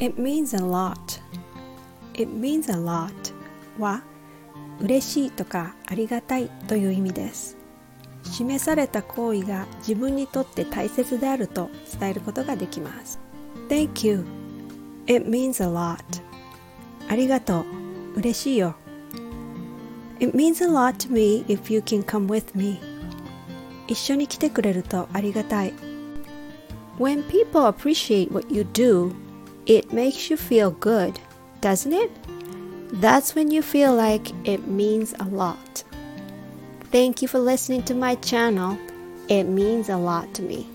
It means a lot. It means a lot は嬉しいとかありがたいという意味です。示された行為が自分にとって大切であると伝えることができます。Thank you. It means a lot. ありがとう。嬉しいよ。It means a lot to me if you can come with me. 一緒に来てくれるとありがたい。When people appreciate what you do, it makes you feel good, doesn't it? That's when you feel like it means a lot. Thank you for listening to my channel. It means a lot to me.